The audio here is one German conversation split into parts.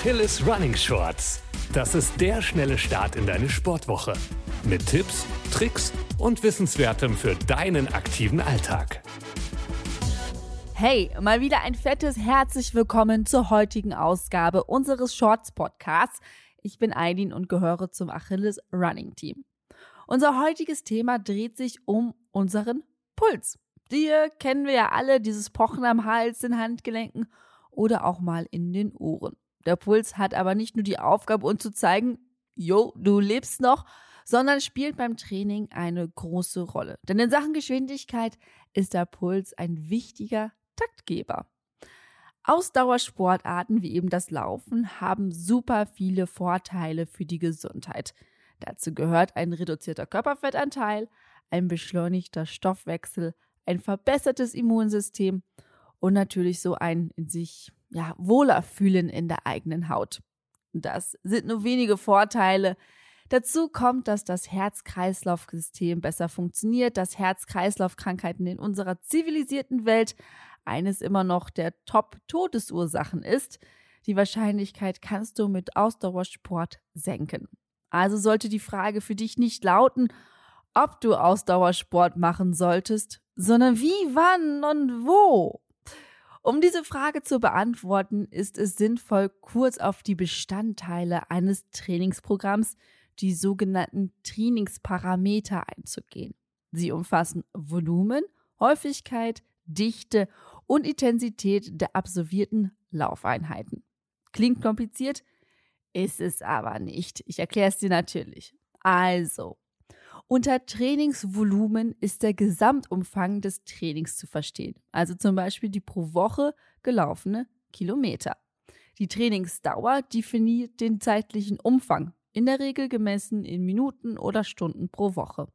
Achilles Running Shorts. Das ist der schnelle Start in deine Sportwoche. Mit Tipps, Tricks und Wissenswertem für deinen aktiven Alltag. Hey, mal wieder ein fettes herzlich willkommen zur heutigen Ausgabe unseres Shorts Podcasts. Ich bin Aidin und gehöre zum Achilles Running Team. Unser heutiges Thema dreht sich um unseren Puls. Die kennen wir ja alle, dieses Pochen am Hals, den Handgelenken oder auch mal in den Ohren. Der Puls hat aber nicht nur die Aufgabe, uns zu zeigen, jo, du lebst noch, sondern spielt beim Training eine große Rolle. Denn in Sachen Geschwindigkeit ist der Puls ein wichtiger Taktgeber. Ausdauersportarten wie eben das Laufen haben super viele Vorteile für die Gesundheit. Dazu gehört ein reduzierter Körperfettanteil, ein beschleunigter Stoffwechsel, ein verbessertes Immunsystem und natürlich so ein in sich ja, wohler fühlen in der eigenen Haut. Das sind nur wenige Vorteile. Dazu kommt, dass das Herz-Kreislauf-System besser funktioniert, dass Herz-Kreislauf-Krankheiten in unserer zivilisierten Welt eines immer noch der Top-Todesursachen ist. Die Wahrscheinlichkeit kannst du mit Ausdauersport senken. Also sollte die Frage für dich nicht lauten, ob du Ausdauersport machen solltest, sondern wie, wann und wo. Um diese Frage zu beantworten, ist es sinnvoll, kurz auf die Bestandteile eines Trainingsprogramms, die sogenannten Trainingsparameter einzugehen. Sie umfassen Volumen, Häufigkeit, Dichte und Intensität der absolvierten Laufeinheiten. Klingt kompliziert, ist es aber nicht. Ich erkläre es dir natürlich. Also, unter Trainingsvolumen ist der Gesamtumfang des Trainings zu verstehen, also zum Beispiel die pro Woche gelaufene Kilometer. Die Trainingsdauer definiert den zeitlichen Umfang, in der Regel gemessen in Minuten oder Stunden pro Woche.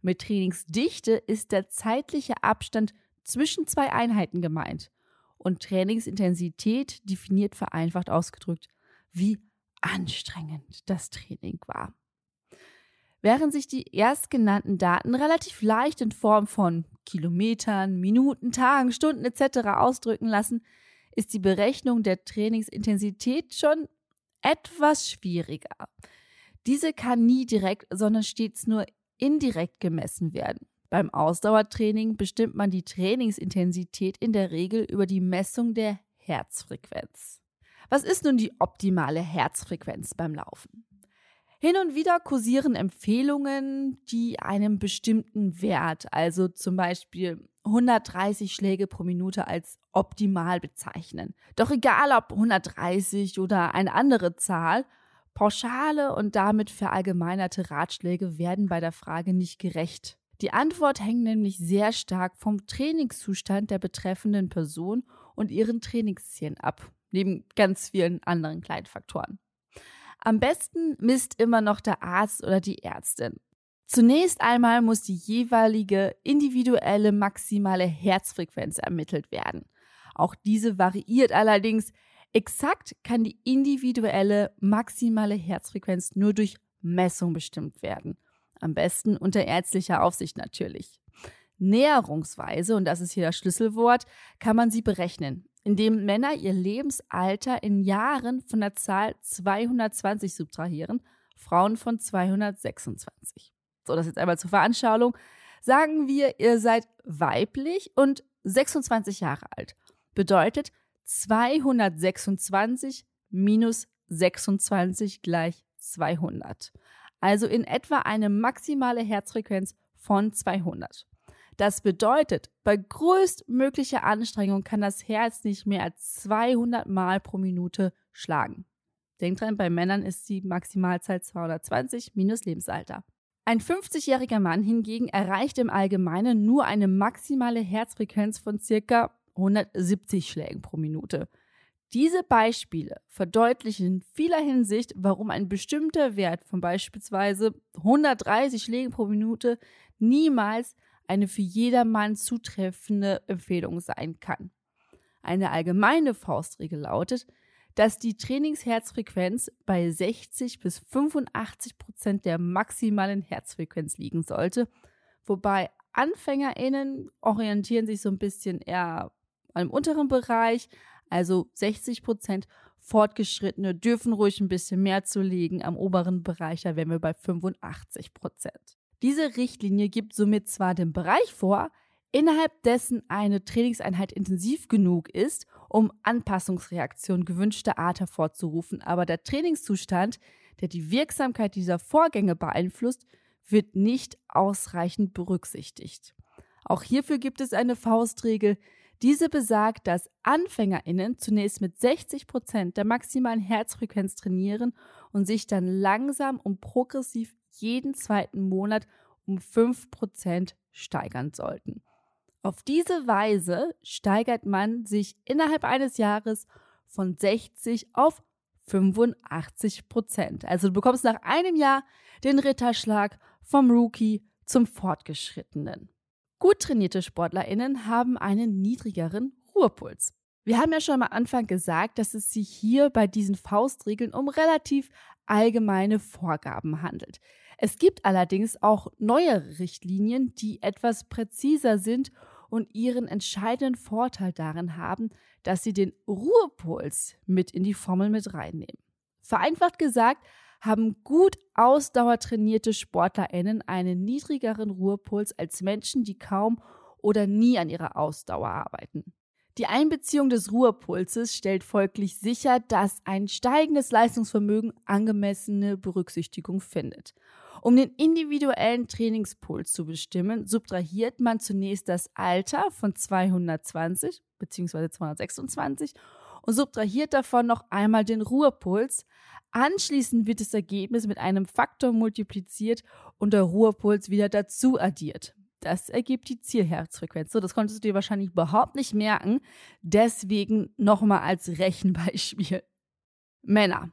Mit Trainingsdichte ist der zeitliche Abstand zwischen zwei Einheiten gemeint und Trainingsintensität definiert vereinfacht ausgedrückt, wie anstrengend das Training war. Während sich die erstgenannten Daten relativ leicht in Form von Kilometern, Minuten, Tagen, Stunden etc. ausdrücken lassen, ist die Berechnung der Trainingsintensität schon etwas schwieriger. Diese kann nie direkt, sondern stets nur indirekt gemessen werden. Beim Ausdauertraining bestimmt man die Trainingsintensität in der Regel über die Messung der Herzfrequenz. Was ist nun die optimale Herzfrequenz beim Laufen? Hin und wieder kursieren Empfehlungen, die einen bestimmten Wert, also zum Beispiel 130 Schläge pro Minute als optimal bezeichnen. Doch egal ob 130 oder eine andere Zahl, pauschale und damit verallgemeinerte Ratschläge werden bei der Frage nicht gerecht. Die Antwort hängt nämlich sehr stark vom Trainingszustand der betreffenden Person und ihren Trainingszielen ab, neben ganz vielen anderen kleinen Faktoren. Am besten misst immer noch der Arzt oder die Ärztin. Zunächst einmal muss die jeweilige individuelle maximale Herzfrequenz ermittelt werden. Auch diese variiert allerdings. Exakt kann die individuelle maximale Herzfrequenz nur durch Messung bestimmt werden. Am besten unter ärztlicher Aufsicht natürlich. Näherungsweise, und das ist hier das Schlüsselwort, kann man sie berechnen indem Männer ihr Lebensalter in Jahren von der Zahl 220 subtrahieren, Frauen von 226. So, das jetzt einmal zur Veranschaulichung. Sagen wir, ihr seid weiblich und 26 Jahre alt. Bedeutet 226 minus 26 gleich 200. Also in etwa eine maximale Herzfrequenz von 200. Das bedeutet, bei größtmöglicher Anstrengung kann das Herz nicht mehr als 200 Mal pro Minute schlagen. Denkt dran, bei Männern ist die Maximalzahl 220 minus Lebensalter. Ein 50-jähriger Mann hingegen erreicht im Allgemeinen nur eine maximale Herzfrequenz von circa 170 Schlägen pro Minute. Diese Beispiele verdeutlichen in vieler Hinsicht, warum ein bestimmter Wert von beispielsweise 130 Schlägen pro Minute niemals eine für jedermann zutreffende Empfehlung sein kann. Eine allgemeine Faustregel lautet, dass die Trainingsherzfrequenz bei 60 bis 85 Prozent der maximalen Herzfrequenz liegen sollte, wobei AnfängerInnen orientieren sich so ein bisschen eher im unteren Bereich, also 60 Prozent, Fortgeschrittene dürfen ruhig ein bisschen mehr zulegen. Am oberen Bereich, da wären wir bei 85 Prozent. Diese Richtlinie gibt somit zwar den Bereich vor, innerhalb dessen eine Trainingseinheit intensiv genug ist, um Anpassungsreaktionen gewünschter Art hervorzurufen, aber der Trainingszustand, der die Wirksamkeit dieser Vorgänge beeinflusst, wird nicht ausreichend berücksichtigt. Auch hierfür gibt es eine Faustregel. Diese besagt, dass AnfängerInnen zunächst mit 60 Prozent der maximalen Herzfrequenz trainieren und sich dann langsam und progressiv jeden zweiten Monat um 5 Prozent steigern sollten. Auf diese Weise steigert man sich innerhalb eines Jahres von 60 auf 85 Prozent. Also du bekommst nach einem Jahr den Ritterschlag vom Rookie zum Fortgeschrittenen. Gut trainierte SportlerInnen haben einen niedrigeren Ruhepuls. Wir haben ja schon am Anfang gesagt, dass es sich hier bei diesen Faustregeln um relativ allgemeine Vorgaben handelt. Es gibt allerdings auch neue Richtlinien, die etwas präziser sind und ihren entscheidenden Vorteil darin haben, dass sie den Ruhepuls mit in die Formel mit reinnehmen. Vereinfacht gesagt, haben gut ausdauertrainierte SportlerInnen einen niedrigeren Ruhepuls als Menschen, die kaum oder nie an ihrer Ausdauer arbeiten. Die Einbeziehung des Ruhepulses stellt folglich sicher, dass ein steigendes Leistungsvermögen angemessene Berücksichtigung findet. Um den individuellen Trainingspuls zu bestimmen, subtrahiert man zunächst das Alter von 220 bzw. 226 und subtrahiert davon noch einmal den Ruhepuls, Anschließend wird das Ergebnis mit einem Faktor multipliziert und der Ruhepuls wieder dazu addiert. Das ergibt die Zielherzfrequenz. So, das konntest du dir wahrscheinlich überhaupt nicht merken. Deswegen nochmal als Rechenbeispiel. Männer.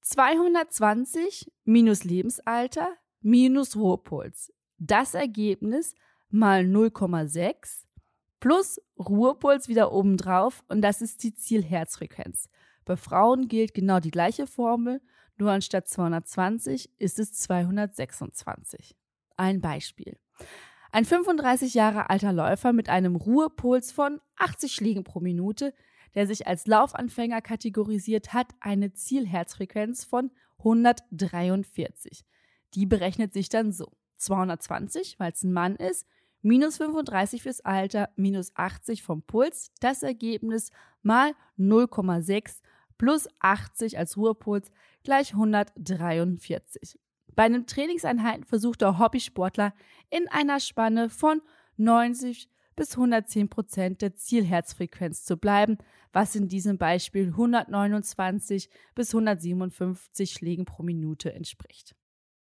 220 minus Lebensalter minus Ruhepuls. Das Ergebnis mal 0,6 plus Ruhepuls wieder obendrauf und das ist die Zielherzfrequenz. Bei Frauen gilt genau die gleiche Formel, nur anstatt 220 ist es 226. Ein Beispiel. Ein 35 Jahre alter Läufer mit einem Ruhepuls von 80 Schlägen pro Minute, der sich als Laufanfänger kategorisiert hat, eine Zielherzfrequenz von 143. Die berechnet sich dann so. 220, weil es ein Mann ist, minus 35 fürs Alter, minus 80 vom Puls, das Ergebnis mal 0,6 plus 80 als Ruhepuls gleich 143. Bei einem Trainingseinheiten versucht der Hobbysportler in einer Spanne von 90 bis 110 Prozent der Zielherzfrequenz zu bleiben, was in diesem Beispiel 129 bis 157 Schlägen pro Minute entspricht.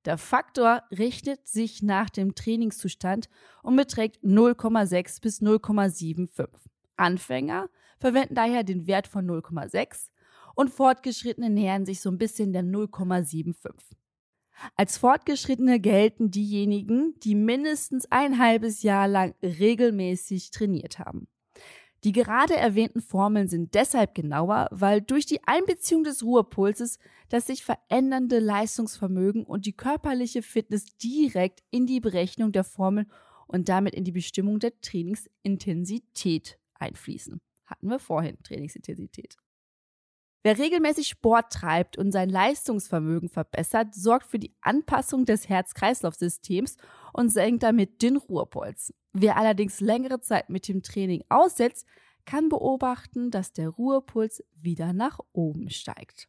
Der Faktor richtet sich nach dem Trainingszustand und beträgt 0,6 bis 0,75. Anfänger verwenden daher den Wert von 0,6 und Fortgeschrittene nähern sich so ein bisschen der 0,75. Als Fortgeschrittene gelten diejenigen, die mindestens ein halbes Jahr lang regelmäßig trainiert haben. Die gerade erwähnten Formeln sind deshalb genauer, weil durch die Einbeziehung des Ruhepulses das sich verändernde Leistungsvermögen und die körperliche Fitness direkt in die Berechnung der Formel und damit in die Bestimmung der Trainingsintensität einfließen. Hatten wir vorhin Trainingsintensität. Wer regelmäßig Sport treibt und sein Leistungsvermögen verbessert, sorgt für die Anpassung des Herz-Kreislauf-Systems und senkt damit den Ruhepuls. Wer allerdings längere Zeit mit dem Training aussetzt, kann beobachten, dass der Ruhepuls wieder nach oben steigt.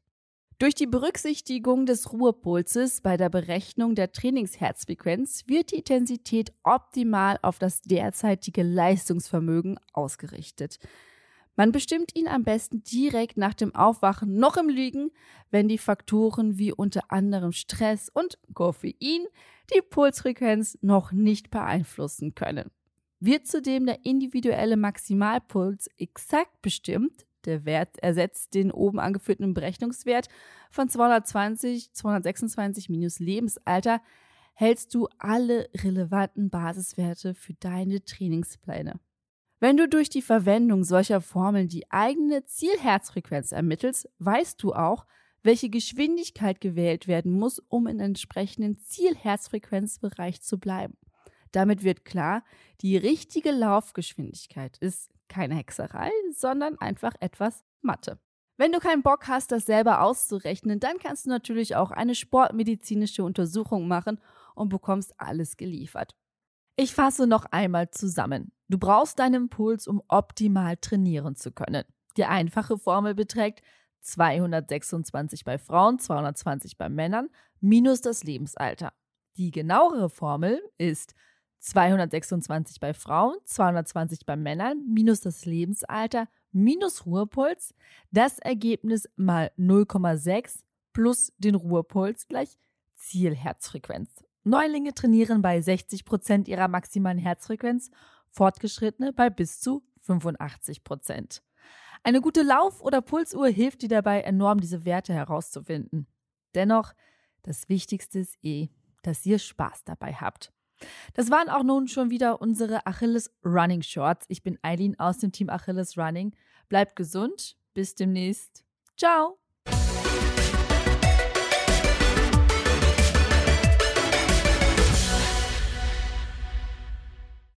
Durch die Berücksichtigung des Ruhepulses bei der Berechnung der Trainingsherzfrequenz wird die Intensität optimal auf das derzeitige Leistungsvermögen ausgerichtet. Man bestimmt ihn am besten direkt nach dem Aufwachen noch im Liegen, wenn die Faktoren wie unter anderem Stress und Koffein die Pulsfrequenz noch nicht beeinflussen können. Wird zudem der individuelle Maximalpuls exakt bestimmt, der Wert ersetzt den oben angeführten Berechnungswert von 220, 226 minus Lebensalter, hältst du alle relevanten Basiswerte für deine Trainingspläne. Wenn du durch die Verwendung solcher Formeln die eigene Zielherzfrequenz ermittelst, weißt du auch, welche Geschwindigkeit gewählt werden muss, um in entsprechenden Zielherzfrequenzbereich zu bleiben. Damit wird klar, die richtige Laufgeschwindigkeit ist keine Hexerei, sondern einfach etwas Mathe. Wenn du keinen Bock hast, das selber auszurechnen, dann kannst du natürlich auch eine sportmedizinische Untersuchung machen und bekommst alles geliefert. Ich fasse noch einmal zusammen. Du brauchst deinen Puls, um optimal trainieren zu können. Die einfache Formel beträgt 226 bei Frauen, 220 bei Männern minus das Lebensalter. Die genauere Formel ist 226 bei Frauen, 220 bei Männern minus das Lebensalter minus Ruhepuls. Das Ergebnis mal 0,6 plus den Ruhepuls gleich Zielherzfrequenz. Neulinge trainieren bei 60 Prozent ihrer maximalen Herzfrequenz, Fortgeschrittene bei bis zu 85 Prozent. Eine gute Lauf- oder Pulsuhr hilft dir dabei enorm, diese Werte herauszufinden. Dennoch, das Wichtigste ist eh, dass ihr Spaß dabei habt. Das waren auch nun schon wieder unsere Achilles Running Shorts. Ich bin Eileen aus dem Team Achilles Running. Bleibt gesund. Bis demnächst. Ciao.